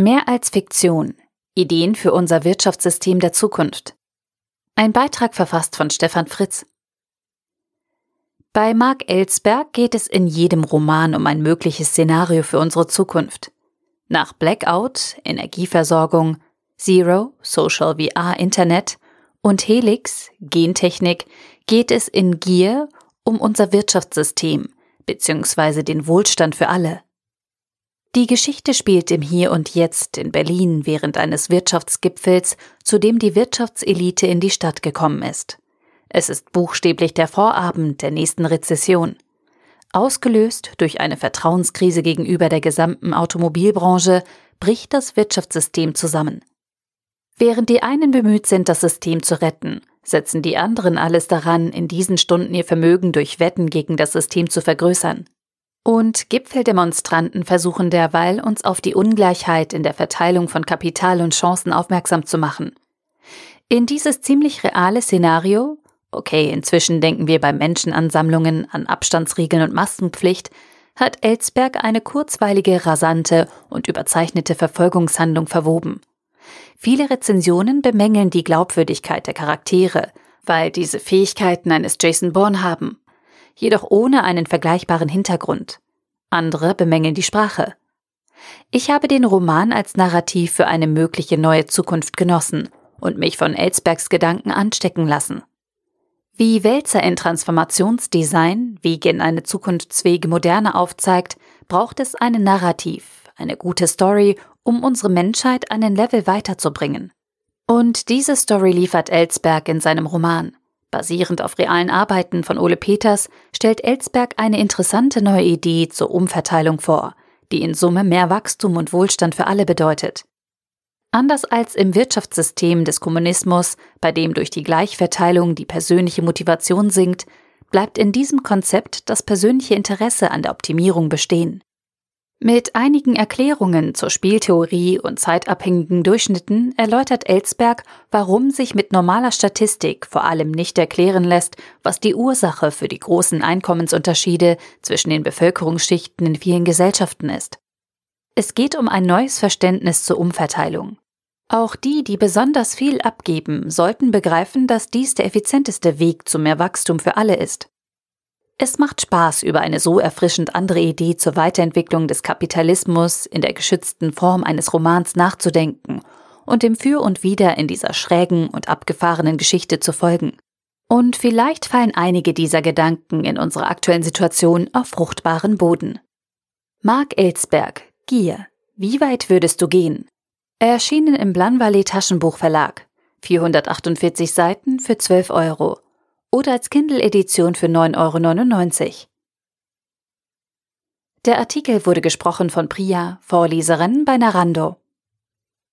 Mehr als Fiktion. Ideen für unser Wirtschaftssystem der Zukunft. Ein Beitrag verfasst von Stefan Fritz. Bei Mark Ellsberg geht es in jedem Roman um ein mögliches Szenario für unsere Zukunft. Nach Blackout, Energieversorgung, Zero, Social VR Internet und Helix, Gentechnik, geht es in Gier um unser Wirtschaftssystem bzw. den Wohlstand für alle. Die Geschichte spielt im Hier und Jetzt in Berlin während eines Wirtschaftsgipfels, zu dem die Wirtschaftselite in die Stadt gekommen ist. Es ist buchstäblich der Vorabend der nächsten Rezession. Ausgelöst durch eine Vertrauenskrise gegenüber der gesamten Automobilbranche bricht das Wirtschaftssystem zusammen. Während die einen bemüht sind, das System zu retten, setzen die anderen alles daran, in diesen Stunden ihr Vermögen durch Wetten gegen das System zu vergrößern. Und Gipfeldemonstranten versuchen derweil, uns auf die Ungleichheit in der Verteilung von Kapital und Chancen aufmerksam zu machen. In dieses ziemlich reale Szenario, okay, inzwischen denken wir bei Menschenansammlungen an Abstandsregeln und Maskenpflicht, hat Ellsberg eine kurzweilige, rasante und überzeichnete Verfolgungshandlung verwoben. Viele Rezensionen bemängeln die Glaubwürdigkeit der Charaktere, weil diese Fähigkeiten eines Jason Bourne haben jedoch ohne einen vergleichbaren Hintergrund. Andere bemängeln die Sprache. Ich habe den Roman als Narrativ für eine mögliche neue Zukunft genossen und mich von Ellsbergs Gedanken anstecken lassen. Wie Wälzer in Transformationsdesign Wege in eine zukunftsfähige Moderne aufzeigt, braucht es ein Narrativ, eine gute Story, um unsere Menschheit einen Level weiterzubringen. Und diese Story liefert Ellsberg in seinem Roman. Basierend auf realen Arbeiten von Ole Peters stellt Ellsberg eine interessante neue Idee zur Umverteilung vor, die in Summe mehr Wachstum und Wohlstand für alle bedeutet. Anders als im Wirtschaftssystem des Kommunismus, bei dem durch die Gleichverteilung die persönliche Motivation sinkt, bleibt in diesem Konzept das persönliche Interesse an der Optimierung bestehen. Mit einigen Erklärungen zur Spieltheorie und zeitabhängigen Durchschnitten erläutert Ellsberg, warum sich mit normaler Statistik vor allem nicht erklären lässt, was die Ursache für die großen Einkommensunterschiede zwischen den Bevölkerungsschichten in vielen Gesellschaften ist. Es geht um ein neues Verständnis zur Umverteilung. Auch die, die besonders viel abgeben, sollten begreifen, dass dies der effizienteste Weg zu mehr Wachstum für alle ist. Es macht Spaß, über eine so erfrischend andere Idee zur Weiterentwicklung des Kapitalismus in der geschützten Form eines Romans nachzudenken und dem Für und Wider in dieser schrägen und abgefahrenen Geschichte zu folgen. Und vielleicht fallen einige dieser Gedanken in unserer aktuellen Situation auf fruchtbaren Boden. Mark Ellsberg, Gier. Wie weit würdest du gehen? Erschienen im Blanvalet Taschenbuchverlag. 448 Seiten für 12 Euro oder als Kindle-Edition für 9,99 Euro. Der Artikel wurde gesprochen von Priya, Vorleserin bei Narando.